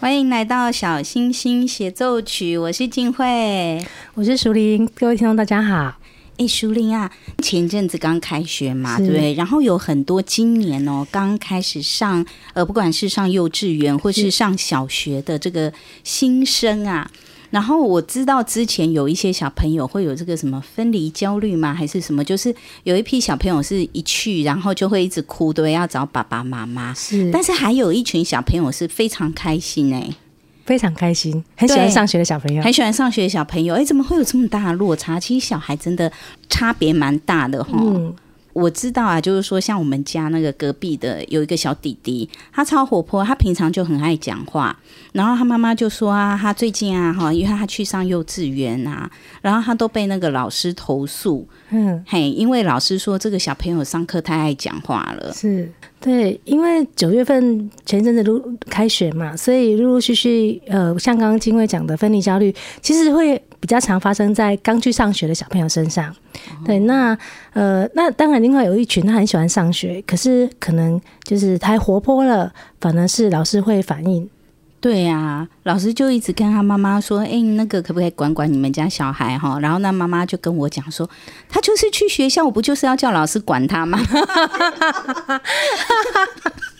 欢迎来到小星星协奏曲，我是静慧，我是淑玲，各位听众大家好。哎，淑玲啊，前阵子刚开学嘛，对不对？然后有很多今年哦，刚开始上，呃，不管是上幼稚园或是上小学的这个新生啊。然后我知道之前有一些小朋友会有这个什么分离焦虑吗？还是什么？就是有一批小朋友是一去，然后就会一直哭，对，要找爸爸妈妈。是，但是还有一群小朋友是非常开心哎，非常开心，很喜欢上学的小朋友，很喜欢上学的小朋友。哎，怎么会有这么大的落差？其实小孩真的差别蛮大的哈。嗯我知道啊，就是说，像我们家那个隔壁的有一个小弟弟，他超活泼，他平常就很爱讲话。然后他妈妈就说啊，他最近啊，哈，因为他去上幼稚园啊，然后他都被那个老师投诉，嗯，嘿，因为老师说这个小朋友上课太爱讲话了。是，对，因为九月份前阵子陆开学嘛，所以陆陆续续，呃，像刚刚金慧讲的分离焦虑，其实会。比较常发生在刚去上学的小朋友身上，对，那呃，那当然另外有一群他很喜欢上学，可是可能就是太活泼了，反而是老师会反映。对呀，老师就一直跟他妈妈说：“哎，那个可不可以管管你们家小孩哈？”然后那妈妈就跟我讲说：“他就是去学校，我不就是要叫老师管他吗？”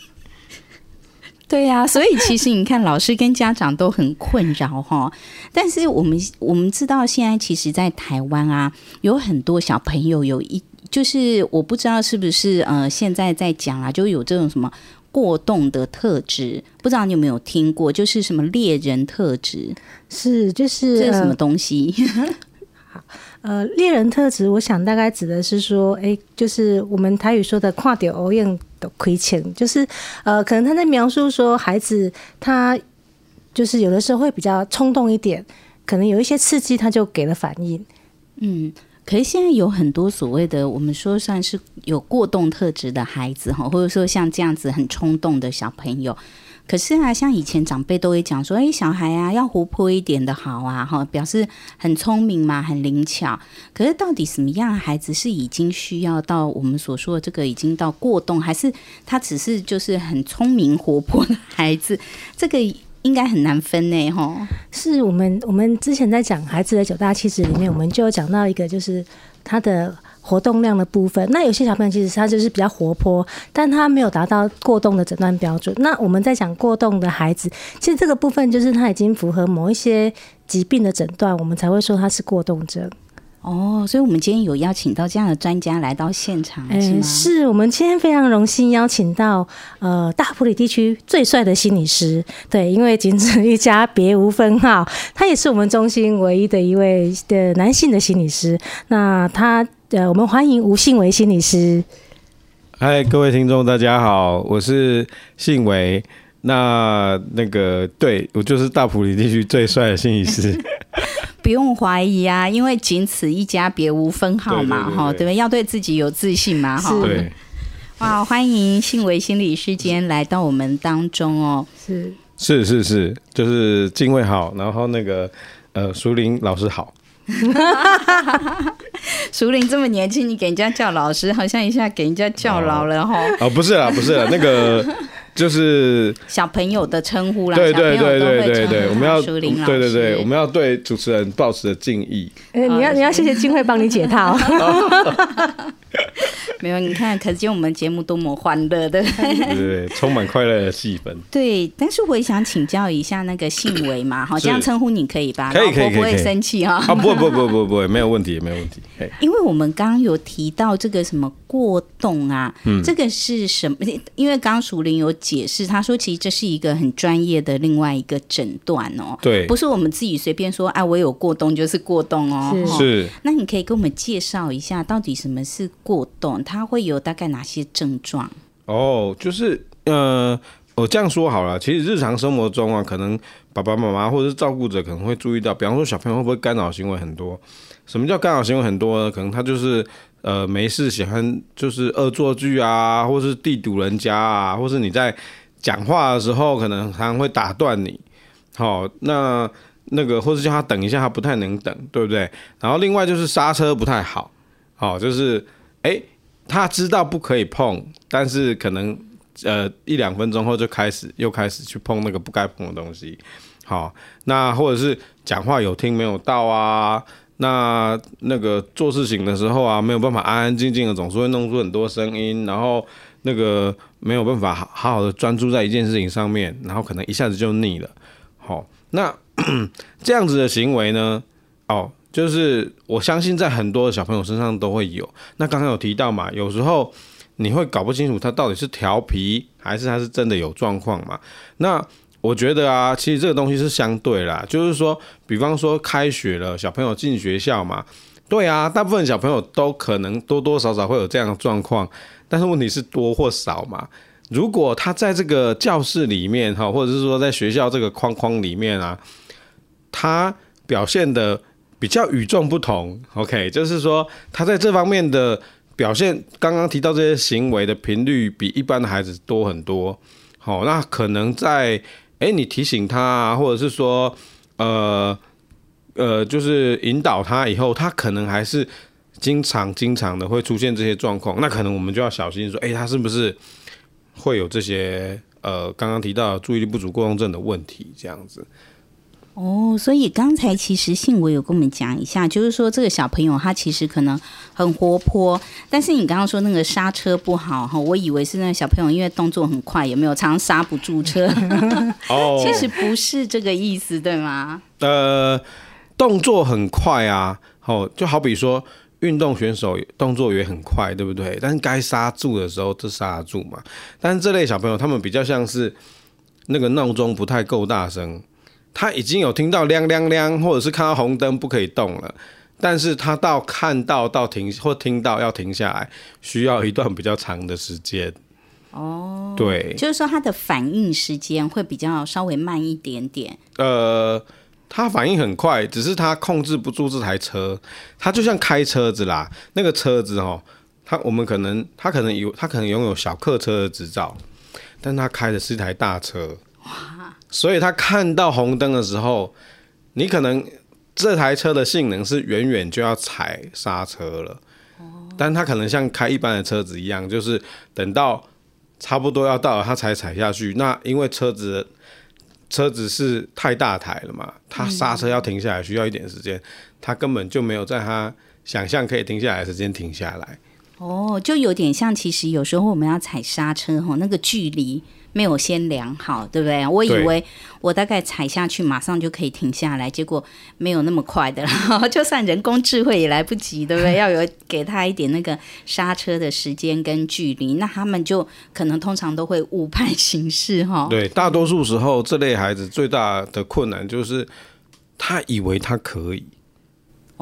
对呀、啊，所以其实你看，老师跟家长都很困扰哈。但是我们我们知道，现在其实，在台湾啊，有很多小朋友有一，就是我不知道是不是呃，现在在讲啊，就有这种什么过动的特质，不知道你有没有听过？就是什么猎人特质，是就是这是什么东西？好。呃，猎人特质，我想大概指的是说，哎，就是我们台语说的“看到乌蝇就开枪”，就是呃，可能他在描述说，孩子他就是有的时候会比较冲动一点，可能有一些刺激他就给了反应。嗯，可是现在有很多所谓的我们说算是有过动特质的孩子哈，或者说像这样子很冲动的小朋友。可是啊，像以前长辈都会讲说，哎，小孩啊要活泼一点的好啊，哈，表示很聪明嘛，很灵巧。可是到底什么样的孩子是已经需要到我们所说的这个已经到过动，还是他只是就是很聪明活泼的孩子？这个应该很难分呢，哈。是我们我们之前在讲孩子的九大气质里面，我们就有讲到一个，就是他的。活动量的部分，那有些小朋友其实他就是比较活泼，但他没有达到过动的诊断标准。那我们在讲过动的孩子，其实这个部分就是他已经符合某一些疾病的诊断，我们才会说他是过动症。哦，所以我们今天有邀请到这样的专家来到现场，是吗？欸、是我们今天非常荣幸邀请到呃大埔里地区最帅的心理师，对，因为仅此一家别无分号，他也是我们中心唯一的一位的男性的心理师。那他。对，我们欢迎吴信维心理师。嗨，各位听众，大家好，我是信维。那那个，对，我就是大埔里地区最帅的心理师。不用怀疑啊，因为仅此一家，别无分号嘛，哈，对不对？要对自己有自信嘛，哈。对。哇，欢迎信维心理师今天来到我们当中哦。是是是是，就是敬畏好，然后那个呃，淑铃老师好。淑铃这么年轻，你给人家叫老师，好像一下给人家叫老了哈。哦，不是啦，不是啦，那个。就是小朋友的称呼啦，对对对对对对，我们要对对对，我们要对主持人保持的敬意。哎，你要你要谢谢金慧帮你解套。没有，你看，可见我们节目多么欢乐的，对充满快乐的气氛。对，但是我也想请教一下那个信维嘛，好，这样称呼你可以吧？可以可以可以，不会生气哈？啊，不不不不不，没有问题，没有问题。因为我们刚刚有提到这个什么过动啊，嗯，这个是什么？因为刚刚淑铃有解释，他说其实这是一个很专业的另外一个诊断哦，对，不是我们自己随便说，哎，我有过动就是过动哦，是。那你可以给我们介绍一下，到底什么是过动？它会有大概哪些症状？哦，就是呃，我这样说好了，其实日常生活中啊，可能爸爸妈妈或者是照顾者可能会注意到，比方说小朋友会不会干扰行为很多？什么叫干扰行为很多呢？可能他就是。呃，没事喜欢就是恶作剧啊，或是地堵人家啊，或是你在讲话的时候，可能常常会打断你。好，那那个或是叫他等一下，他不太能等，对不对？然后另外就是刹车不太好，好，就是哎，他知道不可以碰，但是可能呃一两分钟后就开始又开始去碰那个不该碰的东西。好，那或者是讲话有听没有到啊。那那个做事情的时候啊，没有办法安安静静的，总是会弄出很多声音，然后那个没有办法好好好的专注在一件事情上面，然后可能一下子就腻了。好，那 这样子的行为呢，哦，就是我相信在很多的小朋友身上都会有。那刚刚有提到嘛，有时候你会搞不清楚他到底是调皮还是他是真的有状况嘛。那我觉得啊，其实这个东西是相对啦，就是说，比方说开学了，小朋友进学校嘛，对啊，大部分小朋友都可能多多少少会有这样的状况，但是问题是多或少嘛。如果他在这个教室里面哈，或者是说在学校这个框框里面啊，他表现的比较与众不同，OK，就是说他在这方面的表现，刚刚提到这些行为的频率比一般的孩子多很多，好，那可能在。哎，你提醒他啊，或者是说，呃，呃，就是引导他以后，他可能还是经常、经常的会出现这些状况，那可能我们就要小心说，哎，他是不是会有这些呃，刚刚提到注意力不足过动症的问题，这样子。哦，所以刚才其实信我有跟我们讲一下，就是说这个小朋友他其实可能很活泼，但是你刚刚说那个刹车不好哈，我以为是那个小朋友因为动作很快，有没有常常刹不住车？哦，其实不是这个意思，对吗？呃，动作很快啊，哦，就好比说运动选手动作也很快，对不对？但是该刹住的时候就刹得住嘛。但是这类小朋友他们比较像是那个闹钟不太够大声。他已经有听到亮亮亮，或者是看到红灯不可以动了，但是他到看到到停或听到要停下来，需要一段比较长的时间。哦，对，就是说他的反应时间会比较稍微慢一点点。呃，他反应很快，只是他控制不住这台车。他就像开车子啦，那个车子哦，他我们可能他可能有他可能拥有小客车的执照，但他开的是一台大车。哇！所以他看到红灯的时候，你可能这台车的性能是远远就要踩刹车了，但他可能像开一般的车子一样，就是等到差不多要到了，他才踩下去。那因为车子车子是太大台了嘛，他刹车要停下来需要一点时间，他根本就没有在他想象可以停下来的时间停下来。哦，就有点像，其实有时候我们要踩刹车哈，那个距离。没有先量好，对不对？我以为我大概踩下去，马上就可以停下来，结果没有那么快的，就算人工智慧也来不及，对不对？要有给他一点那个刹车的时间跟距离，那他们就可能通常都会误判形势，哈。对，大多数时候这类孩子最大的困难就是他以为他可以，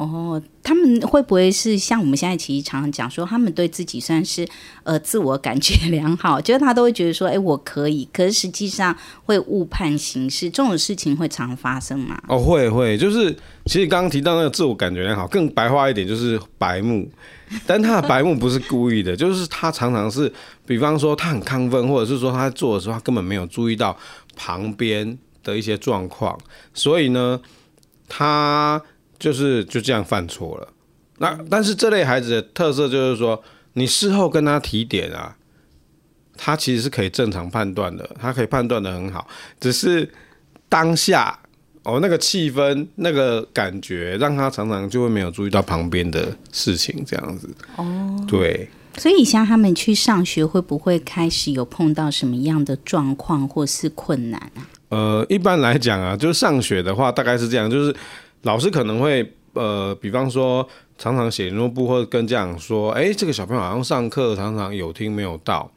哦，他们会不会是像我们现在其实常常讲说，他们对自己算是呃自我感觉良好，就是他都会觉得说，哎，我可以，可是实际上会误判形势，这种事情会常发生吗？哦，会会，就是其实刚刚提到那个自我感觉良好，更白话一点就是白目，但他的白目不是故意的，就是他常常是，比方说他很亢奋，或者是说他在做的时候，他根本没有注意到旁边的一些状况，所以呢，他。就是就这样犯错了，那但是这类孩子的特色就是说，你事后跟他提点啊，他其实是可以正常判断的，他可以判断的很好，只是当下哦那个气氛那个感觉，让他常常就会没有注意到旁边的事情，这样子。哦，对。所以像他们去上学，会不会开始有碰到什么样的状况或是困难啊？呃，一般来讲啊，就是上学的话，大概是这样，就是。老师可能会呃，比方说常常写联络簿，或者跟家长说，哎，这个小朋友好像上课常常有听没有到，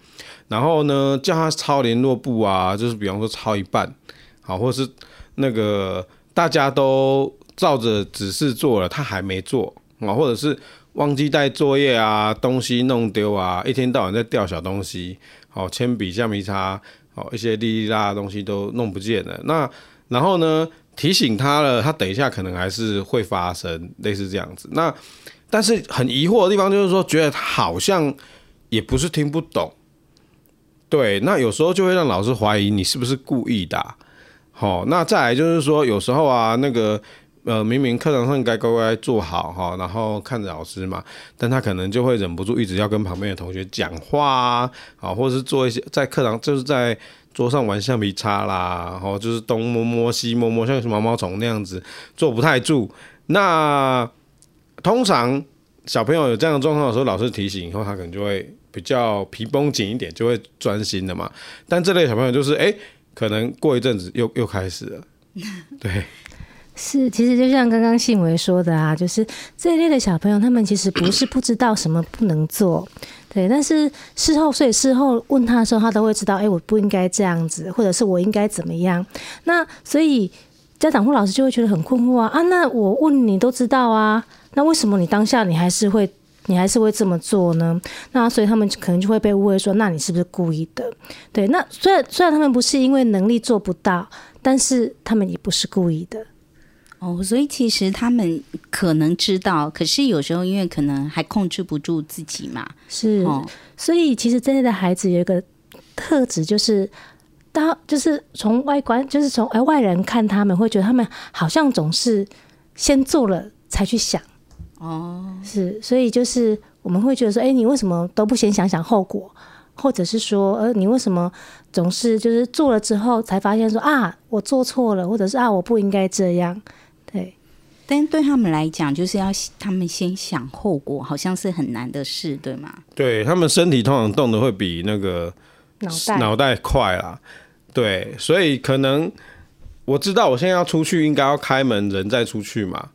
然后呢叫他抄联络簿啊，就是比方说抄一半，好，或者是那个大家都照着指示做了，他还没做啊，或者是忘记带作业啊，东西弄丢啊，一天到晚在掉小东西，好，铅笔、橡皮擦，好，一些哩哩啦啦的东西都弄不见了，那然后呢？提醒他了，他等一下可能还是会发生类似这样子。那但是很疑惑的地方就是说，觉得他好像也不是听不懂。对，那有时候就会让老师怀疑你是不是故意的啊。好，那再来就是说，有时候啊，那个呃，明明课堂上该乖乖坐好哈，然后看着老师嘛，但他可能就会忍不住一直要跟旁边的同学讲话啊，啊，或者是做一些在课堂就是在。桌上玩橡皮擦啦，然后就是东摸摸西摸摸，像是毛毛虫那样子，坐不太住。那通常小朋友有这样的状况的时候，老师提醒以后，他可能就会比较皮绷紧一点，就会专心的嘛。但这类小朋友就是，哎、可能过一阵子又又开始了。对，是，其实就像刚刚信维说的啊，就是这一类的小朋友，他们其实不是不知道什么不能做。对，但是事后，所以事后问他的时候，他都会知道，哎，我不应该这样子，或者是我应该怎么样。那所以家长或老师就会觉得很困惑啊啊！那我问你都知道啊，那为什么你当下你还是会你还是会这么做呢？那所以他们可能就会被误会说，那你是不是故意的？对，那虽然虽然他们不是因为能力做不到，但是他们也不是故意的。哦，所以其实他们可能知道，可是有时候因为可能还控制不住自己嘛。是，哦、所以其实这类的孩子有一个特质，就是当就是从外观，就是从哎外人看他们会觉得他们好像总是先做了才去想。哦，是，所以就是我们会觉得说，哎，你为什么都不先想想后果？或者是说，呃，你为什么总是就是做了之后才发现说啊，我做错了，或者是啊，我不应该这样。对，但对他们来讲，就是要他们先想后果，好像是很难的事，对吗？对，他们身体通常动的会比那个脑袋脑袋快啦。对，所以可能我知道我现在要出去，应该要开门，人再出去嘛。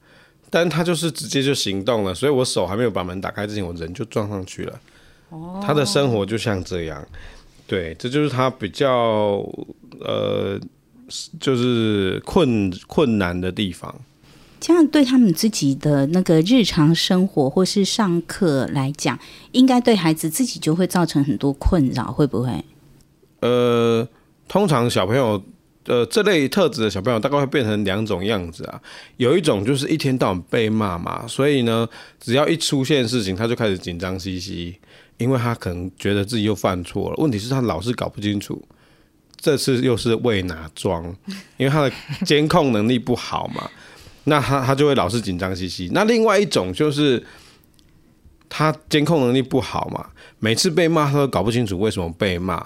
但他就是直接就行动了，所以我手还没有把门打开之前，我人就撞上去了。哦，他的生活就像这样。对，这就是他比较呃，就是困困难的地方。这样对他们自己的那个日常生活或是上课来讲，应该对孩子自己就会造成很多困扰，会不会？呃，通常小朋友，呃，这类特质的小朋友大概会变成两种样子啊。有一种就是一天到晚被骂嘛，所以呢，只要一出现事情，他就开始紧张兮兮，因为他可能觉得自己又犯错了。问题是，他老是搞不清楚，这次又是为哪桩，因为他的监控能力不好嘛。那他他就会老是紧张兮兮。那另外一种就是他监控能力不好嘛，每次被骂他都搞不清楚为什么被骂，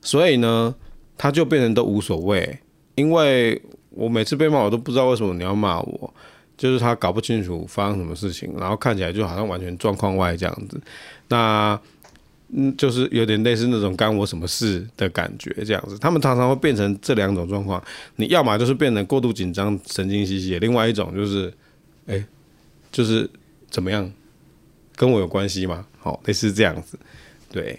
所以呢，他就变成都无所谓。因为我每次被骂，我都不知道为什么你要骂我，就是他搞不清楚发生什么事情，然后看起来就好像完全状况外这样子。那。嗯，就是有点类似那种干我什么事的感觉，这样子，他们常常会变成这两种状况。你要么就是变得过度紧张、神经兮兮；另外一种就是，哎、就是怎么样，跟我有关系吗？好，类似这样子，对。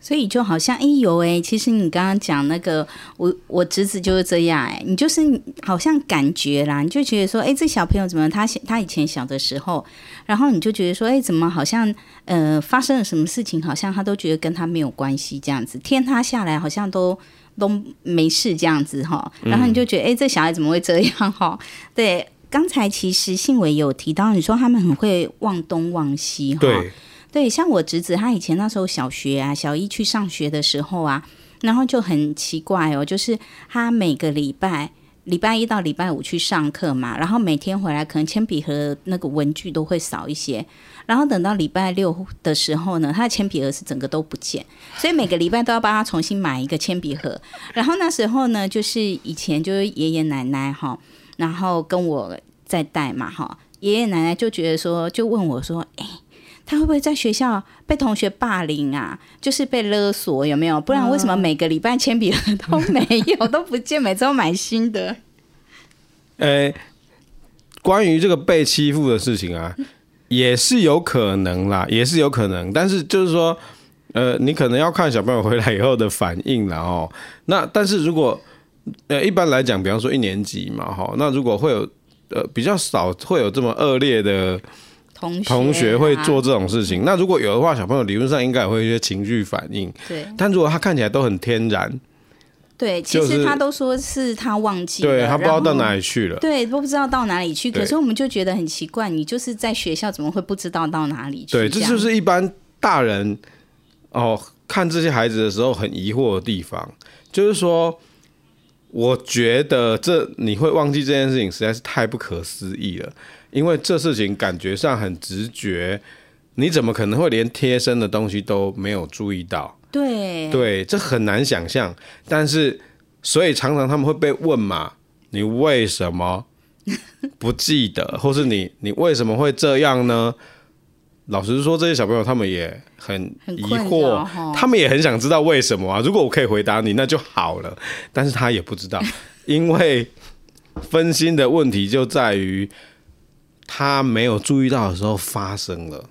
所以就好像哎呦哎，其实你刚刚讲那个，我我侄子就是这样哎，你就是好像感觉啦，你就觉得说，哎，这小朋友怎么他他以前小的时候，然后你就觉得说，哎，怎么好像呃发生了什么事情，好像他都觉得跟他没有关系这样子，天塌下来好像都都没事这样子哈，然后你就觉得，哎，这小孩怎么会这样哈？对，刚才其实信伟有提到，你说他们很会忘东忘西哈。对。对，像我侄子，他以前那时候小学啊，小一去上学的时候啊，然后就很奇怪哦，就是他每个礼拜礼拜一到礼拜五去上课嘛，然后每天回来可能铅笔盒那个文具都会少一些，然后等到礼拜六的时候呢，他的铅笔盒是整个都不见，所以每个礼拜都要帮他重新买一个铅笔盒。然后那时候呢，就是以前就是爷爷奶奶哈，然后跟我在带嘛哈，爷爷奶奶就觉得说，就问我说，哎。他会不会在学校被同学霸凌啊？就是被勒索有没有？不然为什么每个礼拜铅笔盒都没有都不见，每周都买新的？呃，关于这个被欺负的事情啊，也是有可能啦，也是有可能。但是就是说，呃，你可能要看小朋友回来以后的反应了哦。那但是如果呃一般来讲，比方说一年级嘛，哈，那如果会有呃比较少会有这么恶劣的。同学，同学会做这种事情，那如果有的话，小朋友理论上应该也会有一些情绪反应。对，但如果他看起来都很天然，对，其实他都说是他忘记了，对，他不知道到哪里去了，对，都不知道到哪里去。可是我们就觉得很奇怪，你就是在学校怎么会不知道到哪里去？对，这就是一般大人哦看这些孩子的时候很疑惑的地方，就是说，我觉得这你会忘记这件事情实在是太不可思议了。因为这事情感觉上很直觉，你怎么可能会连贴身的东西都没有注意到？对对，这很难想象。但是，所以常常他们会被问嘛：“你为什么不记得？或是你你为什么会这样呢？”老实说，这些小朋友他们也很疑惑，他们也很想知道为什么啊。如果我可以回答你，那就好了。但是他也不知道，因为分心的问题就在于。他没有注意到的时候发生了，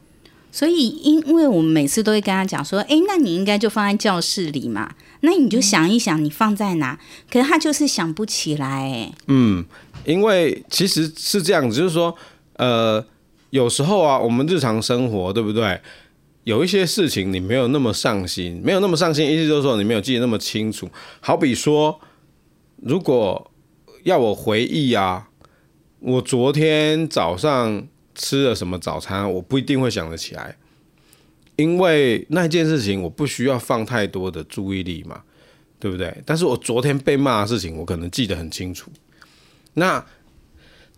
所以因为我们每次都会跟他讲说，哎，那你应该就放在教室里嘛，那你就想一想你放在哪，可是他就是想不起来。嗯，因为其实是这样子，就是说，呃，有时候啊，我们日常生活对不对？有一些事情你没有那么上心，没有那么上心，意思就是说你没有记得那么清楚。好比说，如果要我回忆啊。我昨天早上吃了什么早餐？我不一定会想得起来，因为那件事情我不需要放太多的注意力嘛，对不对？但是我昨天被骂的事情，我可能记得很清楚。那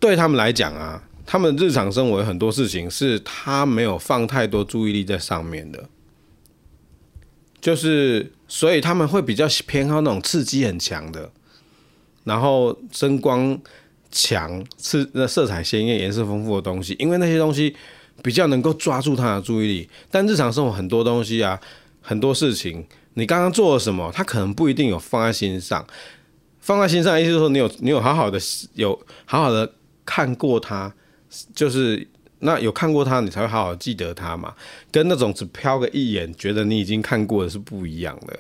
对他们来讲啊，他们日常生活有很多事情是他没有放太多注意力在上面的，就是所以他们会比较偏好那种刺激很强的，然后声光。强是那色彩鲜艳、颜色丰富的东西，因为那些东西比较能够抓住他的注意力。但日常生活很多东西啊，很多事情，你刚刚做了什么，他可能不一定有放在心上。放在心上，意思是说你有你有好好的有好好的看过他，就是那有看过他，你才会好好记得他嘛。跟那种只瞟个一眼，觉得你已经看过的是不一样的。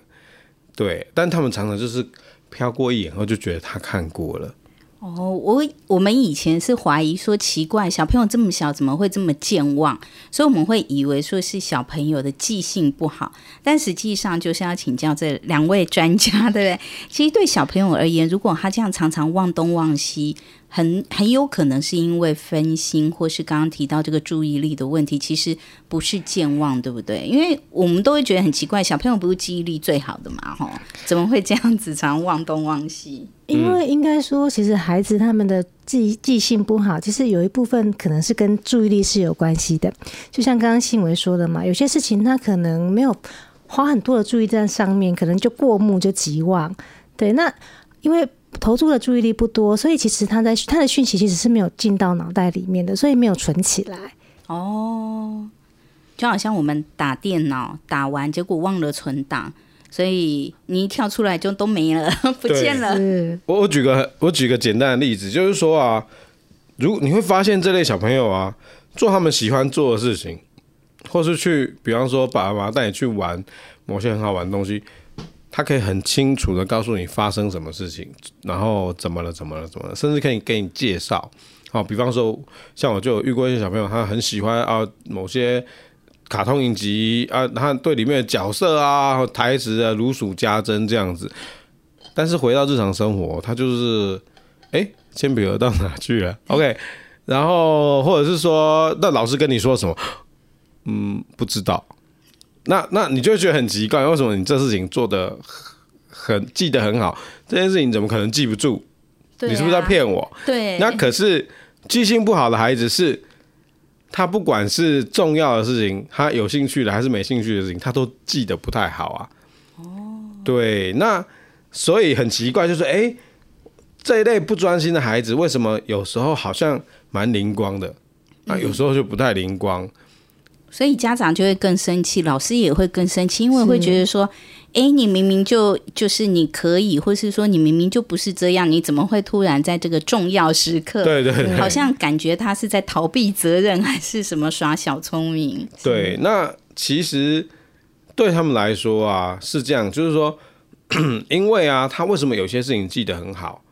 对，但他们常常就是瞟过一眼后就觉得他看过了。哦，我我们以前是怀疑说奇怪，小朋友这么小怎么会这么健忘？所以我们会以为说是小朋友的记性不好，但实际上就是要请教这两位专家，对不对？其实对小朋友而言，如果他这样常常忘东忘西。很很有可能是因为分心，或是刚刚提到这个注意力的问题，其实不是健忘，对不对？因为我们都会觉得很奇怪，小朋友不是记忆力最好的嘛，吼，怎么会这样子常忘东忘西？因为应该说，其实孩子他们的记记性不好，其实有一部分可能是跟注意力是有关系的。就像刚刚信维说的嘛，有些事情他可能没有花很多的注意在上面，可能就过目就即忘。对，那因为。投注的注意力不多，所以其实他在他的讯息其实是没有进到脑袋里面的，所以没有存起来。哦，就好像我们打电脑打完，结果忘了存档，所以你一跳出来就都没了，不见了。我我举个我举个简单的例子，就是说啊，如你会发现这类小朋友啊，做他们喜欢做的事情，或是去，比方说爸爸妈妈带你去玩某些很好玩的东西，他可以很清楚的告诉你发生什么事情，然后怎么了，怎么了，怎么了，甚至可以给你介绍。好，比方说，像我就有遇过一些小朋友，他很喜欢啊某些卡通影集啊，他对里面的角色啊、台词啊如数家珍这样子。但是回到日常生活，他就是，哎，铅笔盒到哪去了？OK，然后或者是说，那老师跟你说什么？嗯，不知道。那那你就会觉得很奇怪，为什么你这事情做的很记得很好，这件事情怎么可能记不住？你是不是在骗我？对。那可是记性不好的孩子是，他不管是重要的事情，他有兴趣的还是没兴趣的事情，他都记得不太好啊。哦。对，那所以很奇怪，就是哎、欸，这一类不专心的孩子，为什么有时候好像蛮灵光的，那，有时候就不太灵光。嗯所以家长就会更生气，老师也会更生气，因为会觉得说，哎，你明明就就是你可以，或是说你明明就不是这样，你怎么会突然在这个重要时刻，对对对，好像感觉他是在逃避责任，还是什么耍小聪明？对，那其实对他们来说啊，是这样，就是说，因为啊，他为什么有些事情记得很好？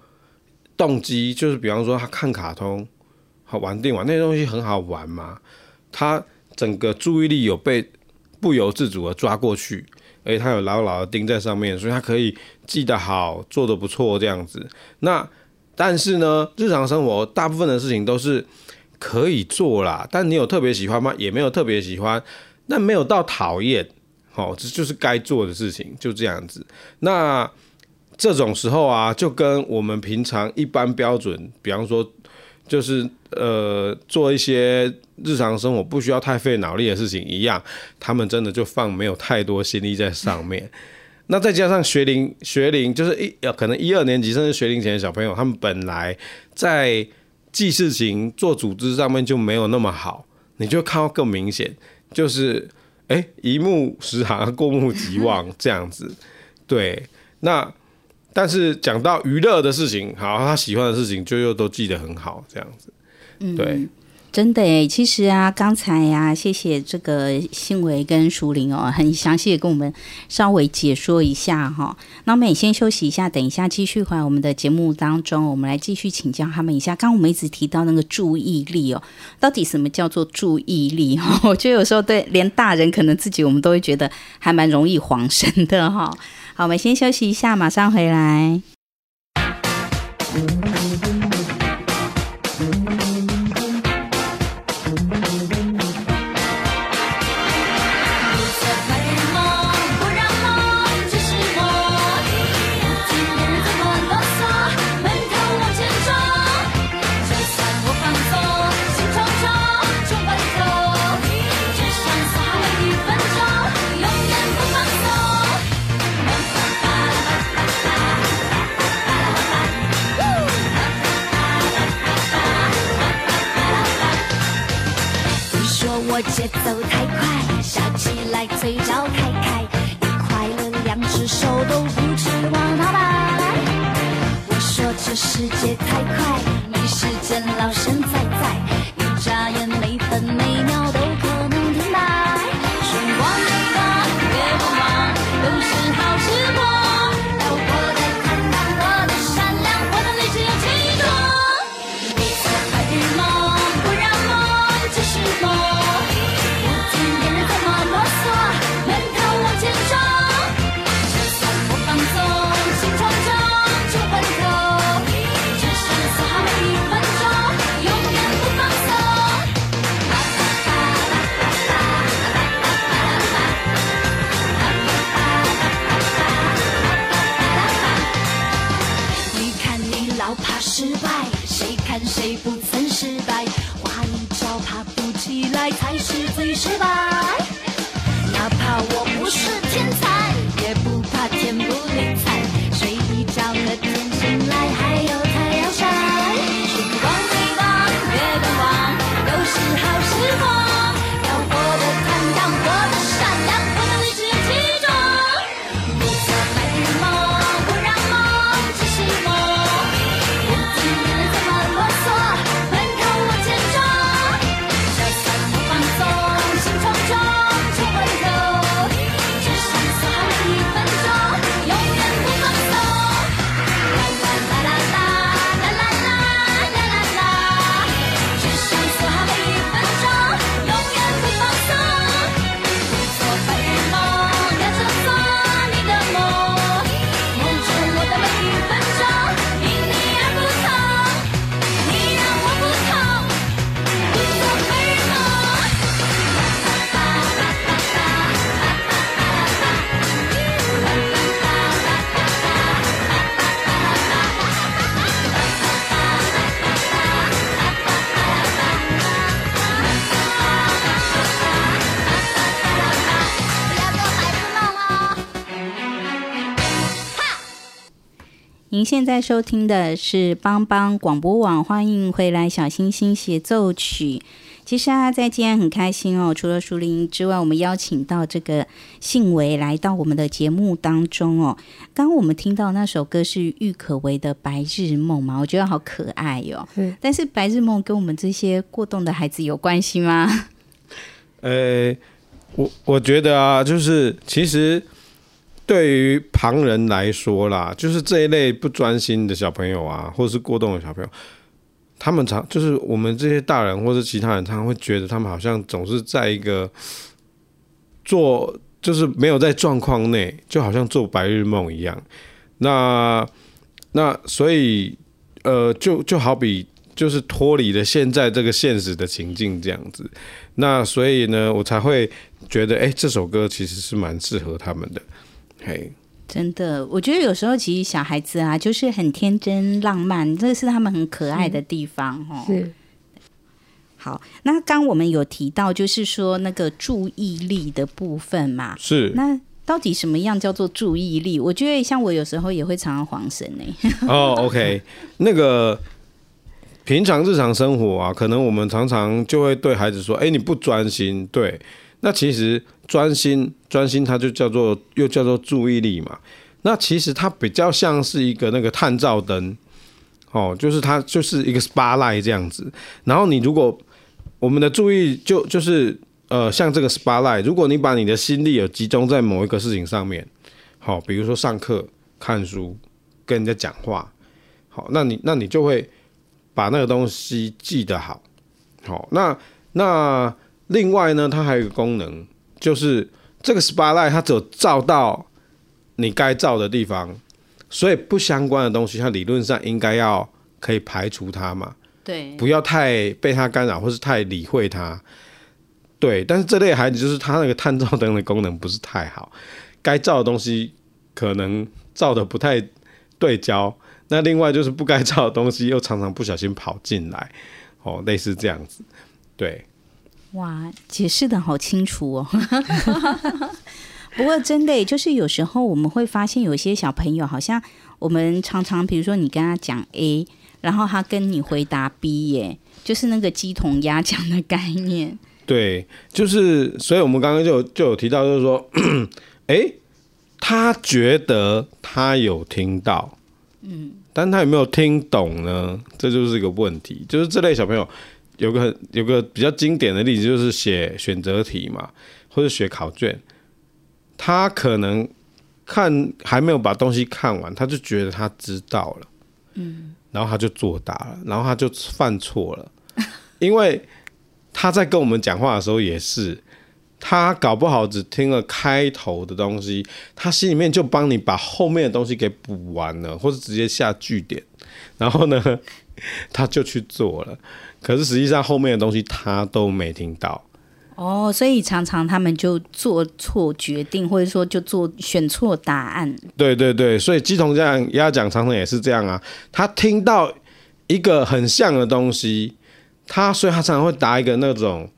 动机就是，比方说他看卡通，好玩电玩那些东西很好玩嘛，他。整个注意力有被不由自主的抓过去，而且他有牢牢的盯在上面，所以他可以记得好，做得不错这样子。那但是呢，日常生活大部分的事情都是可以做啦，但你有特别喜欢吗？也没有特别喜欢，那没有到讨厌，好，这就是该做的事情，就这样子。那这种时候啊，就跟我们平常一般标准，比方说。就是呃，做一些日常生活不需要太费脑力的事情一样，他们真的就放没有太多心力在上面。那再加上学龄学龄，就是一可能一二年级甚至学龄前的小朋友，他们本来在记事情、做组织上面就没有那么好，你就看到更明显，就是哎，一目十行，过目即忘这样子。对，那。但是讲到娱乐的事情，好，他喜欢的事情就又都记得很好，这样子，对，嗯、真的诶，其实啊，刚才呀、啊，谢谢这个信维跟淑玲哦，很详细的跟我们稍微解说一下哈、哦。那我们也先休息一下，等一下继续回来我们的节目当中，我们来继续请教他们一下。刚刚我们一直提到那个注意力哦，到底什么叫做注意力？哈，我觉得有时候对连大人可能自己我们都会觉得还蛮容易恍神的哈。好，我们先休息一下，马上回来。节奏太快，笑起来嘴角开开，一快乐两只手都不知往哪摆。我说这世界太快，没时间老神在在，一眨眼您现在收听的是帮帮广播网，欢迎回来，小星星协奏曲。其实啊，在今天很开心哦，除了淑铃之外，我们邀请到这个信维来到我们的节目当中哦。刚刚我们听到那首歌是郁可唯的《白日梦》嘛，我觉得好可爱哟、哦。是但是《白日梦》跟我们这些过动的孩子有关系吗？呃，我我觉得啊，就是其实。对于旁人来说啦，就是这一类不专心的小朋友啊，或者是过动的小朋友，他们常就是我们这些大人或者其他人，常常会觉得他们好像总是在一个做，就是没有在状况内，就好像做白日梦一样。那那所以呃，就就好比就是脱离了现在这个现实的情境这样子。那所以呢，我才会觉得，哎，这首歌其实是蛮适合他们的。嘿，真的，我觉得有时候其实小孩子啊，就是很天真浪漫，这是他们很可爱的地方哦。是。好，那刚我们有提到，就是说那个注意力的部分嘛。是。那到底什么样叫做注意力？我觉得像我有时候也会常常晃神呢。哦，OK，那个平常日常生活啊，可能我们常常就会对孩子说：“哎，你不专心。”对。那其实专心专心，它就叫做又叫做注意力嘛。那其实它比较像是一个那个探照灯，哦，就是它就是一个 spotlight 这样子。然后你如果我们的注意就就是呃像这个 spotlight，如果你把你的心力有集中在某一个事情上面，好，比如说上课、看书、跟人家讲话，好，那你那你就会把那个东西记得好，好，那那。另外呢，它还有一个功能，就是这个 spotlight 它只有照到你该照的地方，所以不相关的东西，它理论上应该要可以排除它嘛。对，不要太被它干扰，或是太理会它。对，但是这类孩子就是他那个探照灯的功能不是太好，该照的东西可能照的不太对焦，那另外就是不该照的东西又常常不小心跑进来，哦，类似这样子，对。哇，解释的好清楚哦！不过真的，就是有时候我们会发现，有些小朋友好像我们常常，比如说你跟他讲 A，然后他跟你回答 B，耶，就是那个鸡同鸭讲的概念。对，就是，所以我们刚刚就就有提到，就是说，哎，他觉得他有听到，嗯，但他有没有听懂呢？这就是一个问题。就是这类小朋友。有个有个比较经典的例子，就是写选择题嘛，或者写考卷，他可能看还没有把东西看完，他就觉得他知道了，嗯，然后他就作答了，然后他就犯错了，因为他在跟我们讲话的时候也是，他搞不好只听了开头的东西，他心里面就帮你把后面的东西给补完了，或者直接下句点，然后呢，他就去做了。可是实际上后面的东西他都没听到哦，所以常常他们就做错决定，或者说就做选错答案。对对对，所以鸡同鸭讲常常也是这样啊。他听到一个很像的东西，他所以他常常会答一个那种，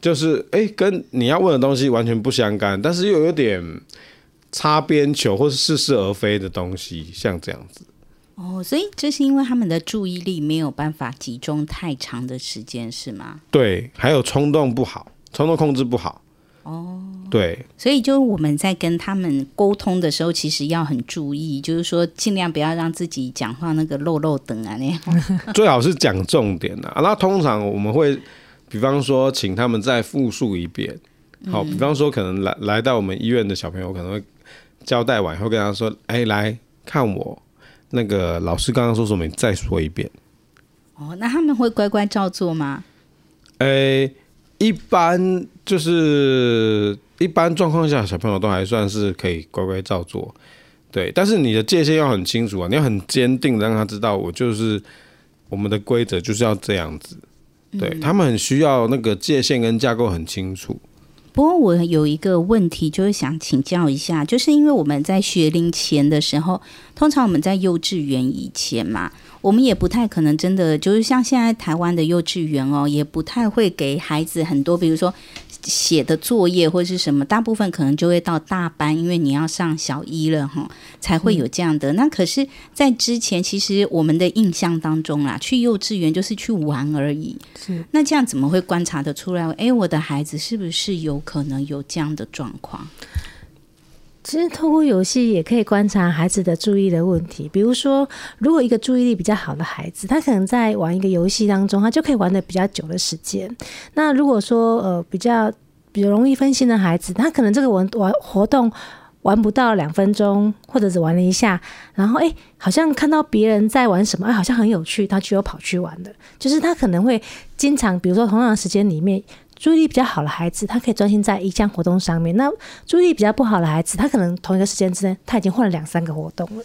就是哎，跟你要问的东西完全不相干，但是又有点擦边球或是似是而非的东西，像这样子。哦，所以这是因为他们的注意力没有办法集中太长的时间，是吗？对，还有冲动不好，冲动控制不好。哦，对，所以就我们在跟他们沟通的时候，其实要很注意，就是说尽量不要让自己讲话那个漏漏等啊那样。最好是讲重点啊。那通常我们会，比方说请他们再复述一遍。好，比方说可能来来到我们医院的小朋友，可能会交代完以后跟他说：“哎，来看我。”那个老师刚刚说什么？你再说一遍。哦，那他们会乖乖照做吗？诶、欸，一般就是一般状况下，小朋友都还算是可以乖乖照做。对，但是你的界限要很清楚啊，你要很坚定的让他知道，我就是我们的规则就是要这样子。对、嗯、他们很需要那个界限跟架构很清楚。不过我有一个问题，就是想请教一下，就是因为我们在学龄前的时候，通常我们在幼稚园以前嘛，我们也不太可能真的就是像现在台湾的幼稚园哦，也不太会给孩子很多，比如说。写的作业或是什么，大部分可能就会到大班，因为你要上小一了哈，才会有这样的。嗯、那可是，在之前，其实我们的印象当中啦，去幼稚园就是去玩而已。是，那这样怎么会观察得出来？诶，我的孩子是不是有可能有这样的状况？其实透过游戏也可以观察孩子的注意的问题。比如说，如果一个注意力比较好的孩子，他可能在玩一个游戏当中，他就可以玩得比较久的时间。那如果说呃比较比较容易分心的孩子，他可能这个玩玩活动玩不到两分钟，或者只玩了一下，然后诶，好像看到别人在玩什么，哎，好像很有趣，他就又跑去玩的。就是他可能会经常，比如说同样的时间里面。注意力比较好的孩子，他可以专心在一项活动上面。那注意力比较不好的孩子，他可能同一个时间之内，他已经换了两三个活动了。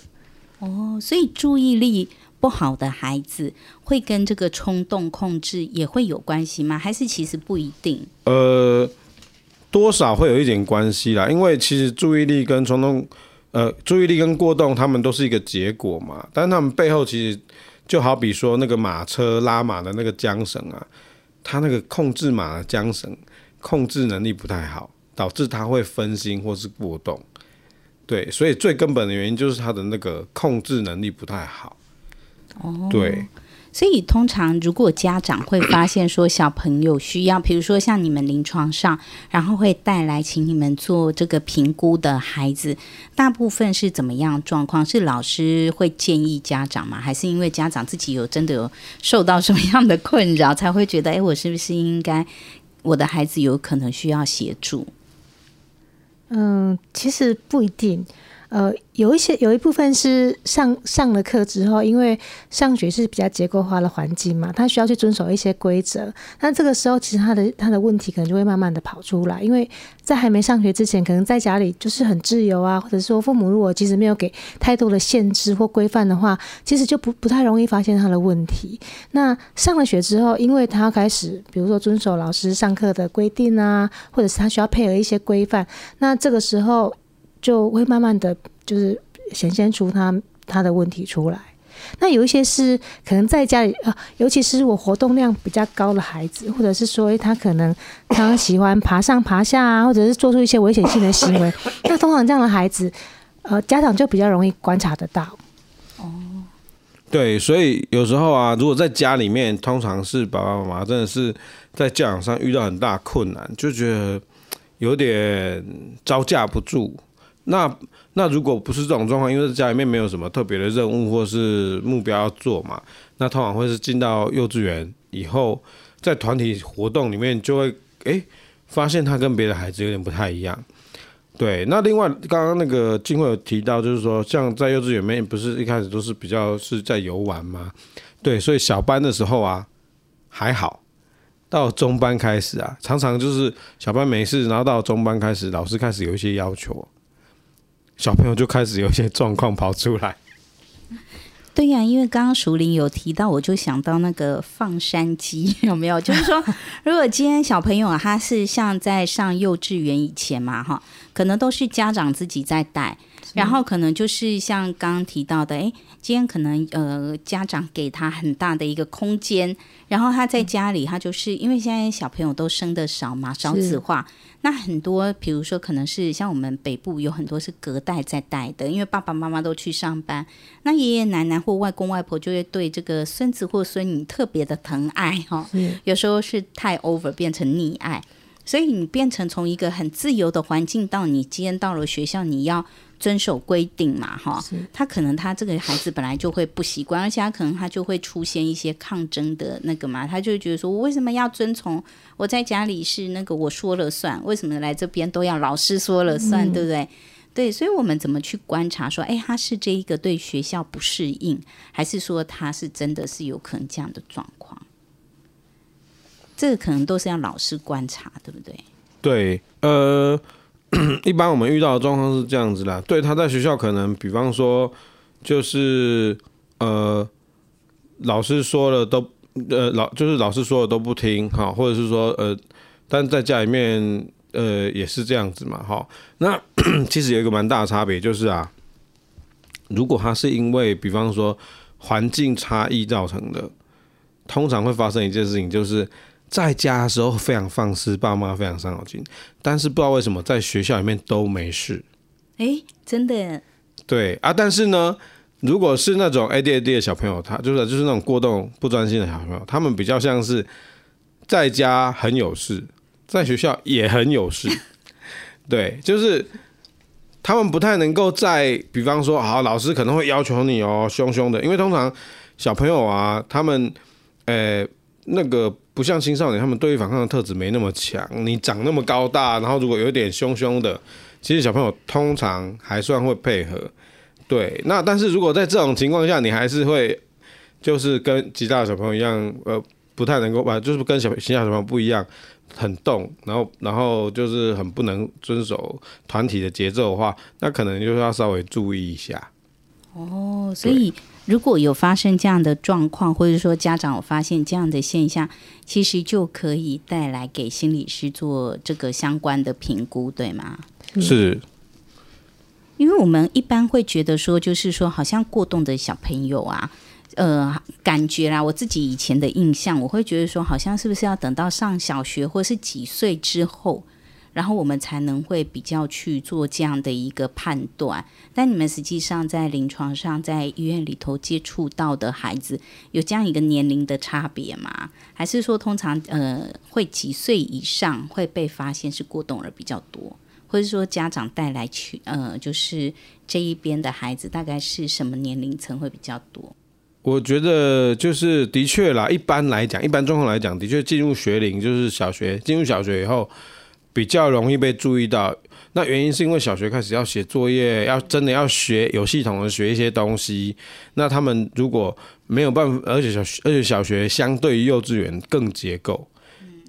哦，所以注意力不好的孩子会跟这个冲动控制也会有关系吗？还是其实不一定？呃，多少会有一点关系啦。因为其实注意力跟冲动，呃，注意力跟过动，他们都是一个结果嘛。但是他们背后其实就好比说那个马车拉马的那个缰绳啊。他那个控制马的缰绳控制能力不太好，导致他会分心或是过动。对，所以最根本的原因就是他的那个控制能力不太好。哦，对。所以，通常如果家长会发现说小朋友需要，比如说像你们临床上，然后会带来请你们做这个评估的孩子，大部分是怎么样状况？是老师会建议家长吗？还是因为家长自己有真的有受到什么样的困扰，才会觉得，哎，我是不是应该我的孩子有可能需要协助？嗯，其实不一定。呃，有一些有一部分是上上了课之后，因为上学是比较结构化的环境嘛，他需要去遵守一些规则。那这个时候，其实他的他的问题可能就会慢慢的跑出来，因为在还没上学之前，可能在家里就是很自由啊，或者说父母如果其实没有给太多的限制或规范的话，其实就不不太容易发现他的问题。那上了学之后，因为他要开始，比如说遵守老师上课的规定啊，或者是他需要配合一些规范，那这个时候。就会慢慢的就是显现出他他的问题出来。那有一些是可能在家里啊，尤其是我活动量比较高的孩子，或者是说他可能他喜欢爬上爬下啊，或者是做出一些危险性的行为。那通常这样的孩子，呃，家长就比较容易观察得到。哦，对，所以有时候啊，如果在家里面，通常是爸爸妈妈真的是在教养上遇到很大困难，就觉得有点招架不住。那那如果不是这种状况，因为家里面没有什么特别的任务或是目标要做嘛，那通常会是进到幼稚园以后，在团体活动里面就会诶、发现他跟别的孩子有点不太一样。对，那另外刚刚那个金慧有提到，就是说像在幼稚园里面不是一开始都是比较是在游玩吗？对，所以小班的时候啊还好，到中班开始啊，常常就是小班没事，然后到中班开始，老师开始有一些要求。小朋友就开始有些状况跑出来。对呀、因为刚刚熟林有提到，我就想到那个放山鸡 有没有？就是说，如果今天小朋友，他是像在上幼稚园以前嘛，哈，可能都是家长自己在带。然后可能就是像刚刚提到的，哎，今天可能呃家长给他很大的一个空间，然后他在家里，他就是因为现在小朋友都生的少嘛，少子化，那很多比如说可能是像我们北部有很多是隔代在带的，因为爸爸妈妈都去上班，那爷爷奶奶或外公外婆就会对这个孙子或孙女特别的疼爱哈，有时候是太 over 变成溺爱，所以你变成从一个很自由的环境到你今天到了学校，你要。遵守规定嘛，哈，他可能他这个孩子本来就会不习惯，而且他可能他就会出现一些抗争的那个嘛，他就觉得说，我为什么要遵从？我在家里是那个我说了算，为什么来这边都要老师说了算，嗯、对不对？对，所以我们怎么去观察说，哎，他是这一个对学校不适应，还是说他是真的是有可能这样的状况？这个可能都是要老师观察，对不对？对，呃。一般我们遇到的状况是这样子啦，对，他在学校可能，比方说，就是呃，老师说了都呃老就是老师说了都不听哈，或者是说呃，但在家里面呃也是这样子嘛，哈。那 其实有一个蛮大的差别，就是啊，如果他是因为比方说环境差异造成的，通常会发生一件事情，就是在家的时候非常放肆，爸妈非常伤脑筋，但是不知道为什么在学校里面都没事。哎、欸，真的？对啊，但是呢，如果是那种 ADHD 的小朋友，他就是就是那种过动不专心的小朋友，他们比较像是在家很有事，在学校也很有事。对，就是他们不太能够在，比方说，好，老师可能会要求你哦，凶凶的，因为通常小朋友啊，他们，呃，那个不像青少年，他们对于反抗的特质没那么强。你长那么高大，然后如果有点凶凶的，其实小朋友通常还算会配合。对，那但是如果在这种情况下，你还是会就是跟其他的小朋友一样，呃，不太能够吧，就是跟小其他小朋友不一样，很动，然后然后就是很不能遵守团体的节奏的话，那可能就是要稍微注意一下。哦，所以如果有发生这样的状况，或者说家长有发现这样的现象，其实就可以带来给心理师做这个相关的评估，对吗？是。因为我们一般会觉得说，就是说，好像过动的小朋友啊，呃，感觉啦，我自己以前的印象，我会觉得说，好像是不是要等到上小学或是几岁之后，然后我们才能会比较去做这样的一个判断。但你们实际上在临床上，在医院里头接触到的孩子，有这样一个年龄的差别吗？还是说，通常呃，会几岁以上会被发现是过动儿比较多？或者说家长带来去，呃，就是这一边的孩子大概是什么年龄层会比较多？我觉得就是的确啦，一般来讲，一般状况来讲，的确进入学龄就是小学，进入小学以后比较容易被注意到。那原因是因为小学开始要写作业，要真的要学有系统的学一些东西。那他们如果没有办法，而且小而且小学相对于幼稚园更结构，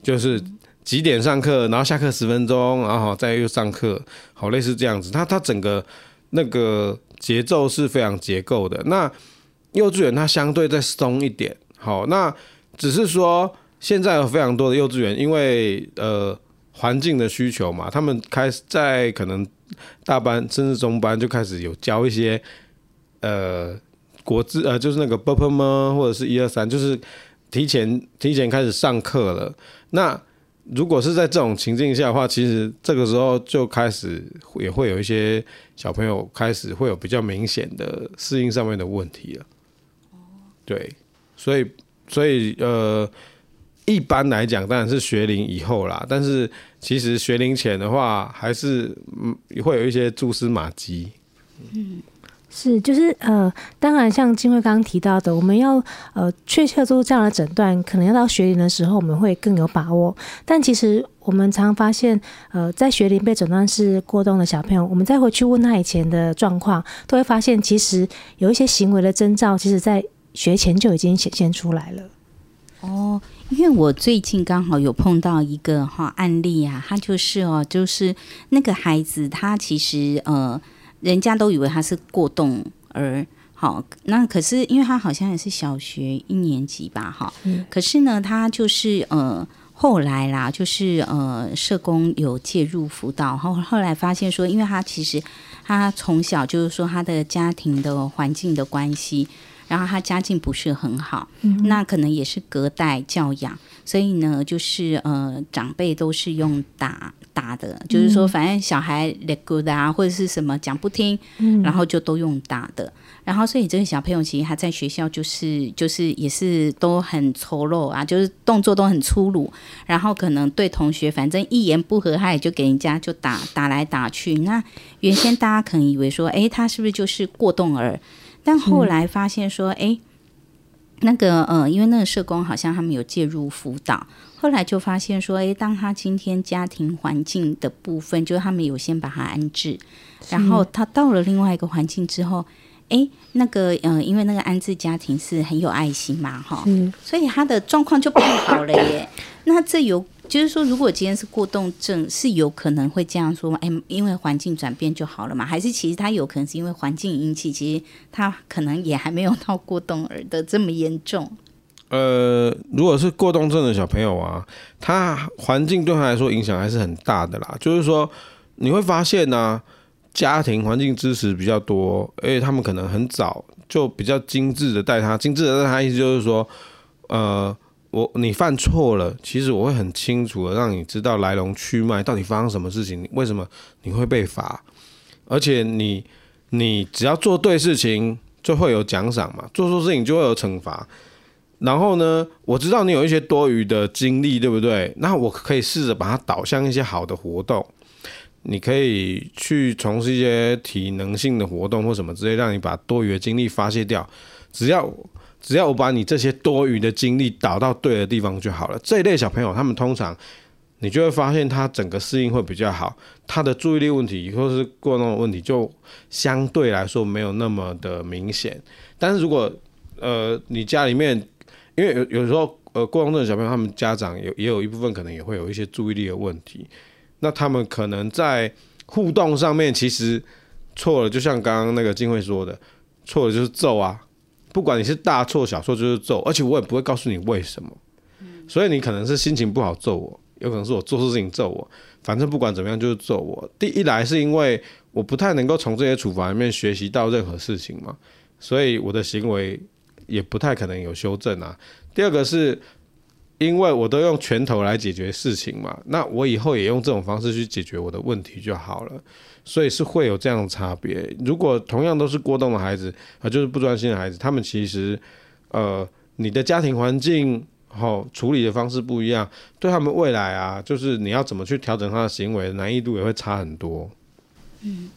就是。几点上课，然后下课十分钟，然后再又上课，好，类似这样子。它它整个那个节奏是非常结构的。那幼稚园它相对再松一点，好，那只是说现在有非常多的幼稚园，因为呃环境的需求嘛，他们开始在可能大班甚至中班就开始有教一些呃国字呃就是那个 b u r p l e 或者是一二三，就是提前提前开始上课了。那如果是在这种情境下的话，其实这个时候就开始也会有一些小朋友开始会有比较明显的适应上面的问题了。对，所以所以呃。一般来讲当然是学龄以后啦，但是其实学龄前的话，还是嗯会有一些蛛丝马迹。嗯。是，就是呃，当然像金慧刚刚提到的，我们要呃确切做这样的诊断，可能要到学龄的时候，我们会更有把握。但其实我们常发现，呃，在学龄被诊断是过动的小朋友，我们再回去问他以前的状况，都会发现其实有一些行为的征兆，其实在学前就已经显现出来了。哦，因为我最近刚好有碰到一个哈案例啊，他就是哦，就是那个孩子，他其实呃。人家都以为他是过动儿，好，那可是因为他好像也是小学一年级吧，哈，嗯，可是呢，他就是呃后来啦，就是呃社工有介入辅导，后后来发现说，因为他其实他从小就是说他的家庭的环境的关系，然后他家境不是很好，嗯，那可能也是隔代教养，所以呢，就是呃长辈都是用打。打的，就是说，反正小孩 let go 的啊，或者是什么讲不听，然后就都用打的。然后，所以这个小朋友其实他在学校就是就是也是都很丑陋啊，就是动作都很粗鲁。然后可能对同学，反正一言不合，他也就给人家就打打来打去。那原先大家可能以为说，哎，他是不是就是过动儿？但后来发现说，哎，那个呃，因为那个社工好像他们有介入辅导。后来就发现说，诶，当他今天家庭环境的部分，就是他们有先把他安置，然后他到了另外一个环境之后，诶，那个，嗯、呃，因为那个安置家庭是很有爱心嘛，哈，所以他的状况就变好了耶。那这有就是说，如果今天是过动症，是有可能会这样说吗？诶，因为环境转变就好了嘛？还是其实他有可能是因为环境引起，其实他可能也还没有到过动儿的这么严重？呃，如果是过动症的小朋友啊，他环境对他来说影响还是很大的啦。就是说，你会发现呢、家庭环境支持比较多，而且他们可能很早就比较精致的带他，精致的带他意思就是说，呃，我你犯错了，其实我会很清楚的让你知道来龙去脉，到底发生什么事情，为什么你会被罚，而且你你只要做对事情就会有奖赏嘛，做错事情就会有惩罚。然后呢，我知道你有一些多余的精力，对不对？那我可以试着把它导向一些好的活动。你可以去从事一些体能性的活动或什么之类，让你把多余的精力发泄掉。只要只要我把你这些多余的精力导到对的地方就好了。这一类小朋友，他们通常你就会发现他整个适应会比较好，他的注意力问题或是过动的问题就相对来说没有那么的明显。但是如果呃你家里面因为有有时候，呃，过动症的小朋友，他们家长有也有一部分可能也会有一些注意力的问题，那他们可能在互动上面其实错了，就像刚刚那个金慧说的，错了就是揍啊，不管你是大错小错就是揍，而且我也不会告诉你为什么，所以你可能是心情不好揍我，有可能是我做错事情揍我，反正不管怎么样就是揍我。第一来是因为我不太能够从这些处罚里面学习到任何事情嘛，所以我的行为。也不太可能有修正啊。第二个是，因为我都用拳头来解决事情嘛，那我以后也用这种方式去解决我的问题就好了。所以是会有这样的差别。如果同样都是过动的孩子啊，就是不专心的孩子，他们其实呃，你的家庭环境好处理的方式不一样，对他们未来啊，就是你要怎么去调整他的行为，难易度也会差很多。嗯。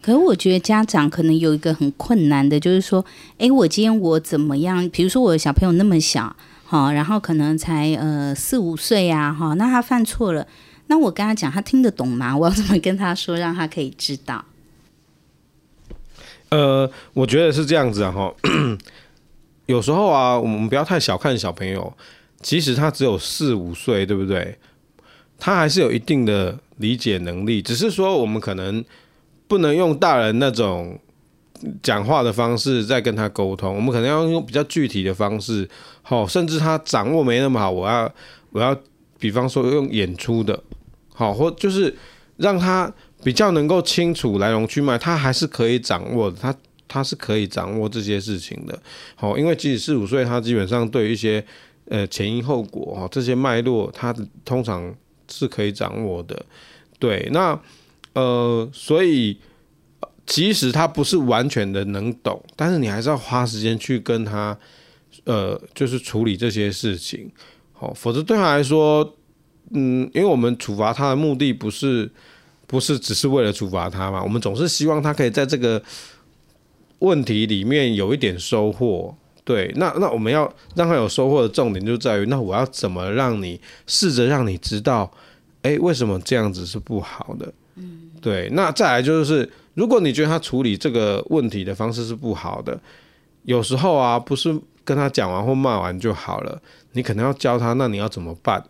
可我觉得家长可能有一个很困难的，就是说，诶，我今天我怎么样？比如说我的小朋友那么小，好，然后可能才呃四五岁呀，哈，那他犯错了，那我跟他讲，他听得懂吗？我要怎么跟他说，让他可以知道？呃，我觉得是这样子啊，哈，有时候啊，我们不要太小看小朋友，其实他只有四五岁，对不对？他还是有一定的理解能力，只是说我们可能。不能用大人那种讲话的方式在跟他沟通，我们可能要用比较具体的方式，好，甚至他掌握没那么好，我要我要比方说用演出的，好，或就是让他比较能够清楚来龙去脉，他还是可以掌握的，他他是可以掌握这些事情的，好，因为即使四五岁，他基本上对于一些呃前因后果哈这些脉络，他通常是可以掌握的，对，那。呃，所以即使他不是完全的能懂，但是你还是要花时间去跟他，呃，就是处理这些事情，好，否则对他来说，嗯，因为我们处罚他的目的不是不是只是为了处罚他嘛，我们总是希望他可以在这个问题里面有一点收获，对，那那我们要让他有收获的重点就在于，那我要怎么让你试着让你知道，哎，为什么这样子是不好的？对，那再来就是，如果你觉得他处理这个问题的方式是不好的，有时候啊，不是跟他讲完或骂完就好了，你可能要教他，那你要怎么办？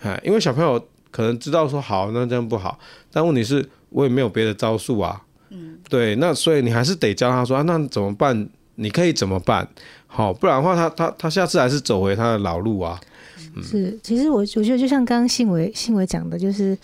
哎，因为小朋友可能知道说好，那这样不好，但问题是，我也没有别的招数啊。嗯，对，那所以你还是得教他说啊，那怎么办？你可以怎么办？好，不然的话他，他他他下次还是走回他的老路啊。嗯、是，其实我我觉得就像刚刚信伟信伟讲的，就是。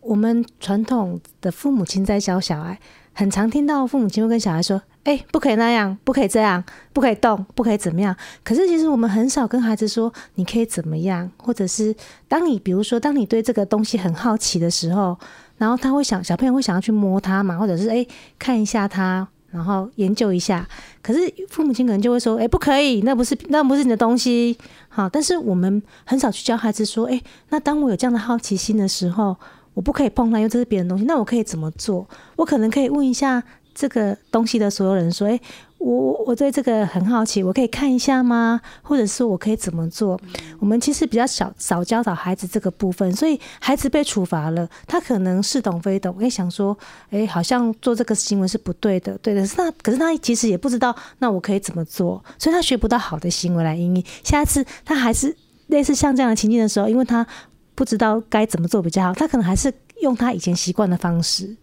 我们传统的父母亲在教小孩，很常听到父母亲会跟小孩说：“哎，不可以那样，不可以这样，不可以动，不可以怎么样。”可是其实我们很少跟孩子说：“你可以怎么样？”或者是当你比如说，当你对这个东西很好奇的时候，然后他会想，小朋友会想要去摸它嘛，或者是哎看一下它，然后研究一下。可是父母亲可能就会说：“哎，不可以，那不是那不是你的东西。”好，但是我们很少去教孩子说：“哎，那当我有这样的好奇心的时候。”我不可以碰它，因为这是别人东西。那我可以怎么做？我可能可以问一下这个东西的所有人，说：“诶，我我我对这个很好奇，我可以看一下吗？或者是我可以怎么做？”我们其实比较少少教导孩子这个部分，所以孩子被处罚了，他可能似懂非懂，诶，想说：“诶，好像做这个行为是不对的，对的。”是那可是他其实也不知道，那我可以怎么做？所以他学不到好的行为来因应。下次他还是类似像这样的情境的时候，因为他。不知道该怎么做比较好，他可能还是用他以前习惯的方式。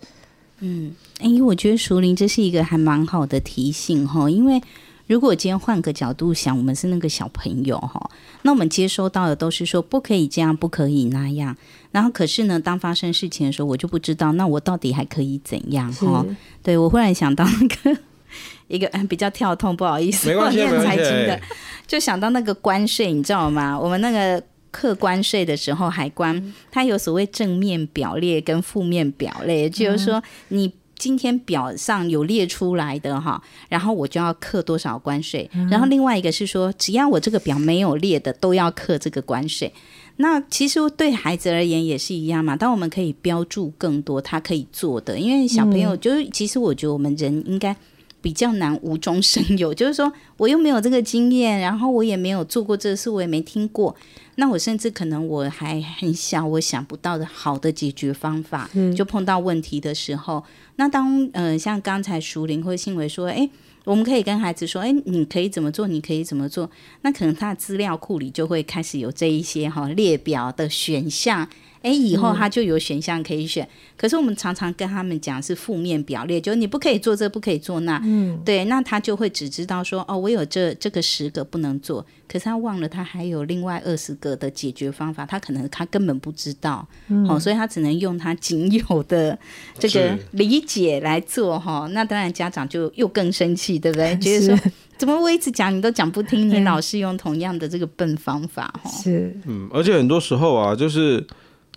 嗯，哎，我觉得熟龄这是一个还蛮好的提醒哈，因为如果今天换个角度想，我们是那个小朋友哈，那我们接收到的都是说不可以这样，不可以那样。然后可是呢，当发生事情的时候，我就不知道，那我到底还可以怎样哈？对，我忽然想到那个 一个嗯比较跳痛，不好意思，没关系，念财经的，没关系，就想到那个关税，你知道吗？我们那个课关税的时候，海关它有所谓正面表列跟负面表列，就是说你。今天表上有列出来的哈，然后我就要课多少关税。然后另外一个是说，只要我这个表没有列的，都要课这个关税。那其实对孩子而言也是一样嘛。当我们可以标注更多他可以做的，因为小朋友就是，其实我觉得我们人应该比较难无中生有，就是说我又没有这个经验，然后我也没有做过这事，我也没听过。那我甚至可能我还很小，我想不到的好的解决方法，就碰到问题的时候。那当呃，像刚才熟林或信维说，诶，我们可以跟孩子说，诶，你可以怎么做？你可以怎么做？那可能他的资料库里就会开始有这一些哈列表的选项。哎，以后他就有选项可以选。嗯、可是我们常常跟他们讲是负面表列，就是你不可以做这，不可以做那。嗯，对，那他就会只知道说，哦，我有这这个十个不能做，可是他忘了他还有另外二十个的解决方法，他可能他根本不知道。嗯，哦，所以他只能用他仅有的这个理解来做哈、哦。那当然家长就又更生气，对不对？觉得说怎么我一直讲你都讲不听，你老是用同样的这个笨方法哈。是，嗯，而且很多时候啊，就是。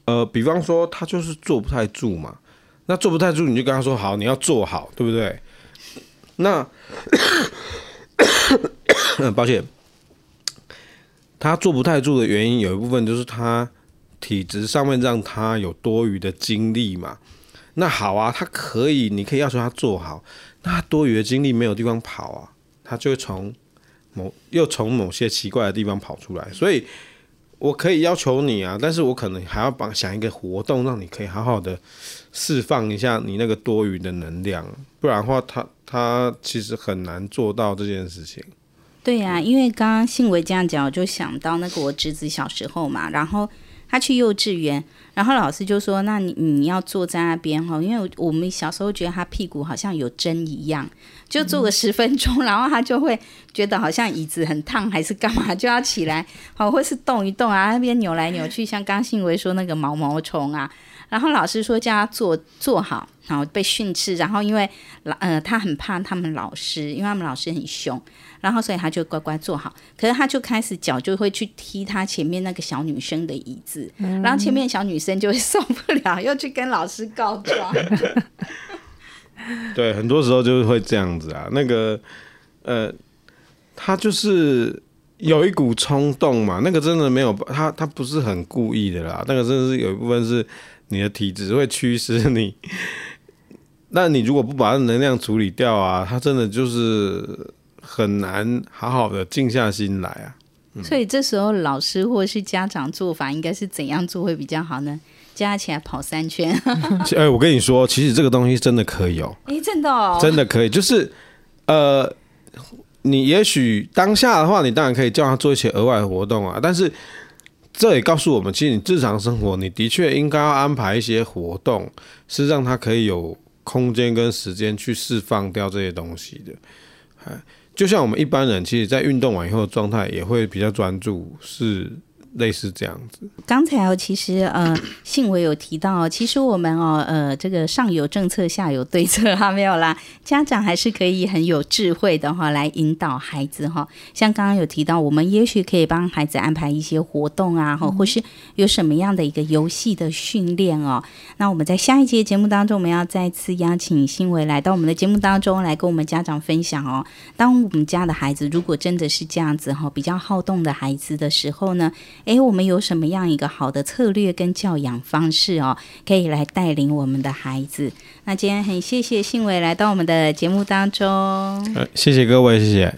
呃，比方说他就是坐不太住嘛，那坐不太住，你就跟他说好，你要坐好，对不对？那，抱歉，他坐不太住的原因有一部分就是他体质上面让他有多余的精力嘛。那好啊，他可以，你可以要求他坐好，那他多余的精力没有地方跑啊，他就会从某又从某些奇怪的地方跑出来，所以。我可以要求你啊，但是我可能还要帮想一个活动，让你可以好好的释放一下你那个多余的能量，不然的话他，他其实很难做到这件事情。对呀、因为刚刚信维这样讲，我就想到那个我侄子小时候嘛，然后他去幼稚园，然后老师就说：“那你你要坐在那边哈，因为我们小时候觉得他屁股好像有针一样。”就坐个十分钟，然后他就会觉得好像椅子很烫，还是干嘛，就要起来，好，或是动一动啊，那边扭来扭去，像刚信维说那个毛毛虫啊。然后老师说叫他坐坐好，然后被训斥，然后因为老呃他很怕他们老师，因为他们老师很凶，然后所以他就乖乖坐好。可是他就开始脚就会去踢他前面那个小女生的椅子，然后前面小女生就会受不了，又去跟老师告状。对，很多时候就是会这样子啊。那个，呃，他就是有一股冲动嘛。那个真的没有，他他不是很故意的啦。那个真的是有一部分是你的体质会驱使你。那你如果不把能量处理掉啊，他真的就是很难好好的静下心来啊。嗯、所以这时候老师或是家长做法应该是怎样做会比较好呢？加起来跑三圈。哎，我跟你说，其实这个东西真的可以哦。哎，真的哦，真的可以。就是，呃，你也许当下的话，你当然可以叫他做一些额外的活动啊。但是，这也告诉我们，其实你日常生活，你的确应该要安排一些活动，是让他可以有空间跟时间去释放掉这些东西的。哎，就像我们一般人，其实在运动完以后状态也会比较专注，是。类似这样子。刚才哦，其实呃，信维有提到，其实我们哦，呃，这个上有政策，下有对策，哈，没有啦。家长还是可以很有智慧的哈，来引导孩子哈。像刚刚有提到，我们也许可以帮孩子安排一些活动啊，哈，或是有什么样的一个游戏的训练哦。那我们在下一节节目当中，我们要再次邀请信维来到我们的节目当中，来跟我们家长分享哦。当我们家的孩子如果真的是这样子哈，比较好动的孩子的时候呢，诶，我们有什么样一个好的策略跟教养方式哦，可以来带领我们的孩子？那今天很谢谢信伟来到我们的节目当中，呃，谢谢各位，谢谢，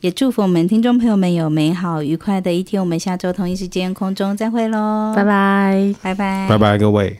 也祝福我们听众朋友们有美好愉快的一天。我们下周同一时间空中再会喽，拜拜，拜拜，拜拜，各位。